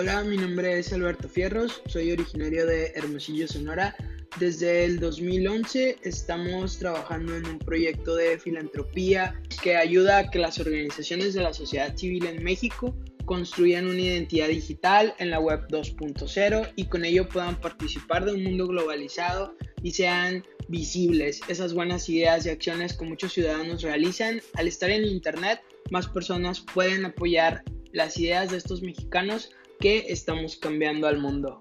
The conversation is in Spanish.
Hola, mi nombre es Alberto Fierros, soy originario de Hermosillo, Sonora. Desde el 2011 estamos trabajando en un proyecto de filantropía que ayuda a que las organizaciones de la sociedad civil en México construyan una identidad digital en la web 2.0 y con ello puedan participar de un mundo globalizado y sean visibles esas buenas ideas y acciones que muchos ciudadanos realizan. Al estar en Internet, más personas pueden apoyar las ideas de estos mexicanos que estamos cambiando al mundo.